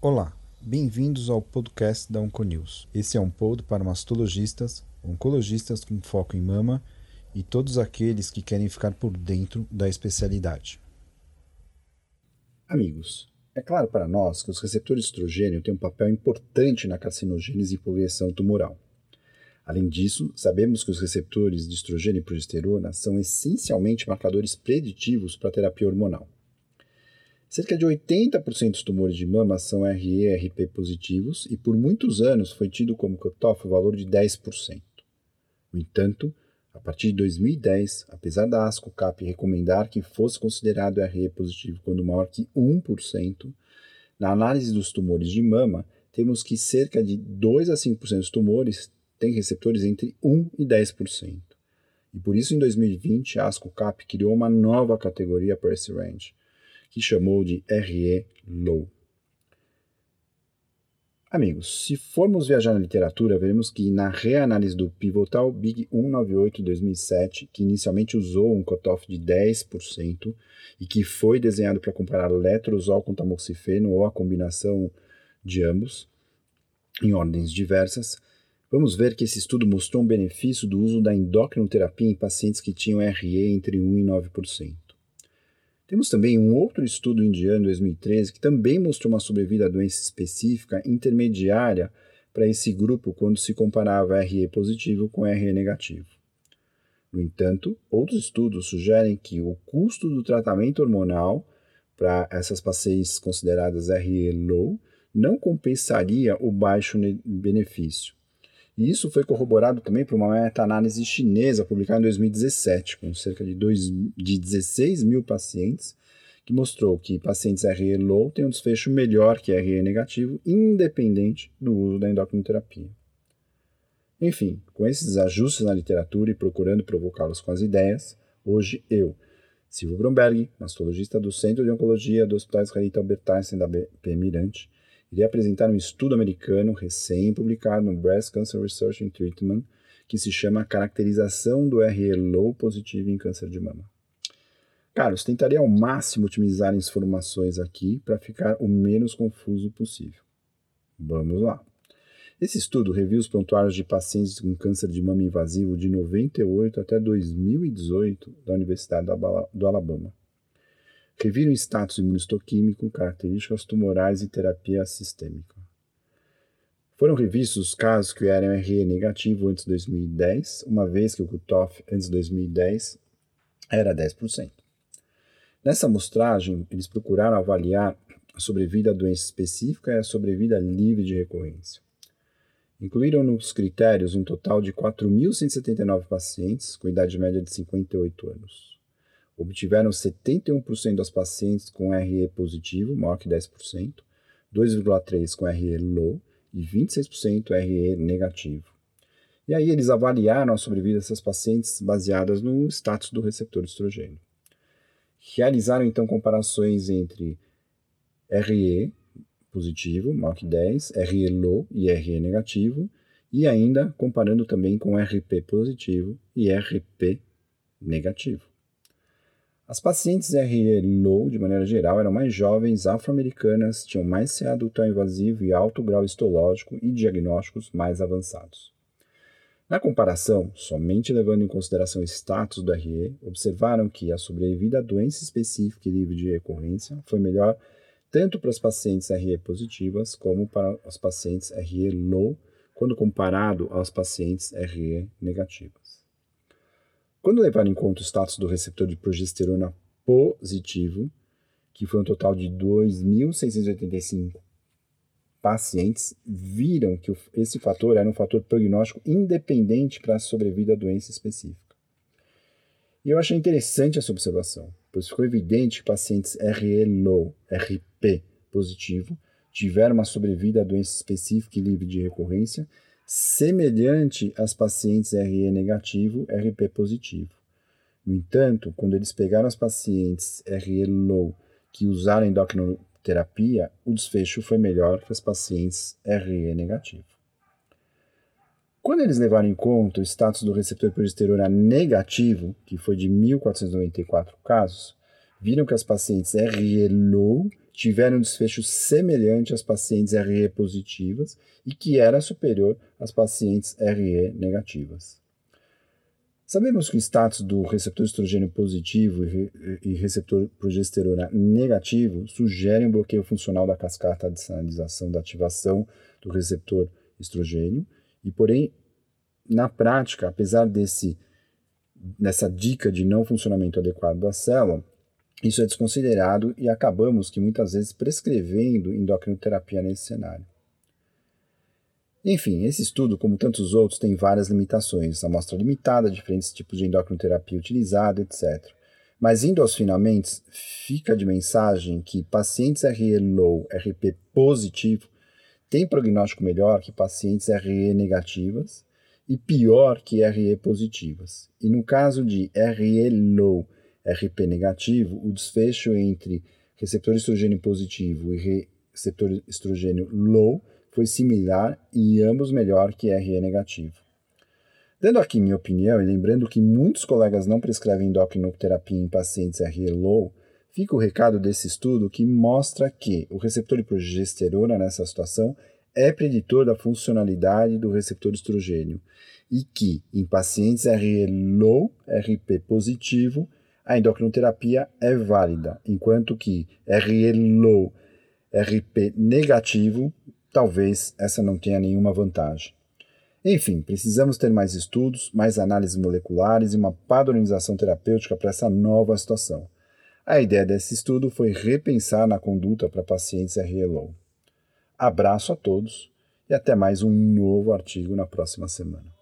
Olá, bem-vindos ao podcast da Onconews. Esse é um pod para mastologistas, oncologistas com foco em mama e todos aqueles que querem ficar por dentro da especialidade. Amigos, é claro para nós que os receptores de estrogênio têm um papel importante na carcinogênese e progressão tumoral. Além disso, sabemos que os receptores de estrogênio e progesterona são essencialmente marcadores preditivos para a terapia hormonal. Cerca de 80% dos tumores de mama são RE e RP positivos e por muitos anos foi tido como cutoff o valor de 10%. No entanto, a partir de 2010, apesar da ASCO-CAP recomendar que fosse considerado RE positivo quando maior que 1%, na análise dos tumores de mama, temos que cerca de 2 a 5% dos tumores têm receptores entre 1 e 10%. E por isso, em 2020, a ASCO-CAP criou uma nova categoria para esse range, que chamou de RE Low. Amigos, se formos viajar na literatura, veremos que na reanálise do Pivotal Big 198 2007, que inicialmente usou um cutoff de 10% e que foi desenhado para comparar letrozol com tamoxifeno ou a combinação de ambos, em ordens diversas, vamos ver que esse estudo mostrou um benefício do uso da endocrinoterapia em pacientes que tinham RE entre 1 e 9%. Temos também um outro estudo indiano, 2013, que também mostrou uma sobrevida à doença específica intermediária para esse grupo quando se comparava RE positivo com RE negativo. No entanto, outros estudos sugerem que o custo do tratamento hormonal para essas pacientes consideradas RE low não compensaria o baixo benefício. E isso foi corroborado também por uma meta-análise chinesa publicada em 2017, com cerca de, dois, de 16 mil pacientes, que mostrou que pacientes RE low têm um desfecho melhor que RE negativo, independente do uso da endocrinoterapia. Enfim, com esses ajustes na literatura e procurando provocá-los com as ideias, hoje eu, Silvio Bromberg, mastologista do Centro de Oncologia do Hospital Israelita Albert Einstein da BP Mirante, irei apresentar um estudo americano recém-publicado no Breast Cancer Research and Treatment, que se chama Caracterização do RE Low positivo em câncer de mama. Carlos, tentarei ao máximo otimizar as informações aqui para ficar o menos confuso possível. Vamos lá. Esse estudo reviu os prontuários de pacientes com câncer de mama invasivo de 98 até 2018 da Universidade do Alabama reviram status imunistoquímico, características tumorais e terapia sistêmica. Foram revistos os casos que eram RE negativo antes de 2010, uma vez que o cutoff antes de 2010 era 10%. Nessa amostragem, eles procuraram avaliar a sobrevida à doença específica e a sobrevida livre de recorrência. Incluíram nos critérios um total de 4.179 pacientes com idade média de 58 anos obtiveram 71% das pacientes com RE positivo, maior que 10%, 2,3% com RE low e 26% RE negativo. E aí eles avaliaram a sobrevida dessas pacientes baseadas no status do receptor estrogênio. Realizaram então comparações entre RE positivo, maior que 10, RE low e RE negativo, e ainda comparando também com RP positivo e RP negativo. As pacientes RE low, de maneira geral, eram mais jovens, afro-americanas, tinham mais CA ductal invasivo e alto grau histológico e diagnósticos mais avançados. Na comparação, somente levando em consideração o status do RE, observaram que a sobrevida à doença específica e livre de recorrência foi melhor tanto para as pacientes RE positivas como para as pacientes RE low, quando comparado aos pacientes RE negativas. Quando levar em conta o status do receptor de progesterona positivo, que foi um total de 2.685 pacientes, viram que esse fator era um fator prognóstico independente para a sobrevida à doença específica. E eu achei interessante essa observação, pois ficou evidente que pacientes RE low, RP positivo, tiveram uma sobrevida à doença específica e livre de recorrência semelhante às pacientes RE negativo, RP positivo. No entanto, quando eles pegaram as pacientes RE low que usaram endocrinoterapia, o desfecho foi melhor que as pacientes RE negativo. Quando eles levaram em conta o status do receptor progesterona negativo, que foi de 1.494 casos, viram que as pacientes RE low tiveram um desfecho semelhante às pacientes RE positivas e que era superior às pacientes RE negativas. Sabemos que o status do receptor estrogênio positivo e receptor progesterona negativo sugere um bloqueio funcional da cascata de sinalização da ativação do receptor estrogênio, e porém, na prática, apesar desse, dessa dica de não funcionamento adequado da célula, isso é desconsiderado e acabamos que muitas vezes prescrevendo endocrinoterapia nesse cenário. Enfim, esse estudo, como tantos outros, tem várias limitações, amostra limitada, diferentes tipos de endocrinoterapia utilizada, etc. Mas indo aos finalmente, fica de mensagem que pacientes RE low, RP positivo, têm prognóstico melhor que pacientes RE negativas e pior que RE positivas. E no caso de RE low, RP negativo, o desfecho entre receptor estrogênio positivo e receptor estrogênio low foi similar e ambos melhor que RE negativo. Dando aqui minha opinião e lembrando que muitos colegas não prescrevem endocrinoterapia em pacientes RE low, fica o recado desse estudo que mostra que o receptor de progesterona nessa situação é preditor da funcionalidade do receptor estrogênio e que em pacientes RE low, RP positivo, a endocrinoterapia é válida, enquanto que RE low, RP negativo, talvez essa não tenha nenhuma vantagem. Enfim, precisamos ter mais estudos, mais análises moleculares e uma padronização terapêutica para essa nova situação. A ideia desse estudo foi repensar na conduta para pacientes RE low. Abraço a todos e até mais um novo artigo na próxima semana.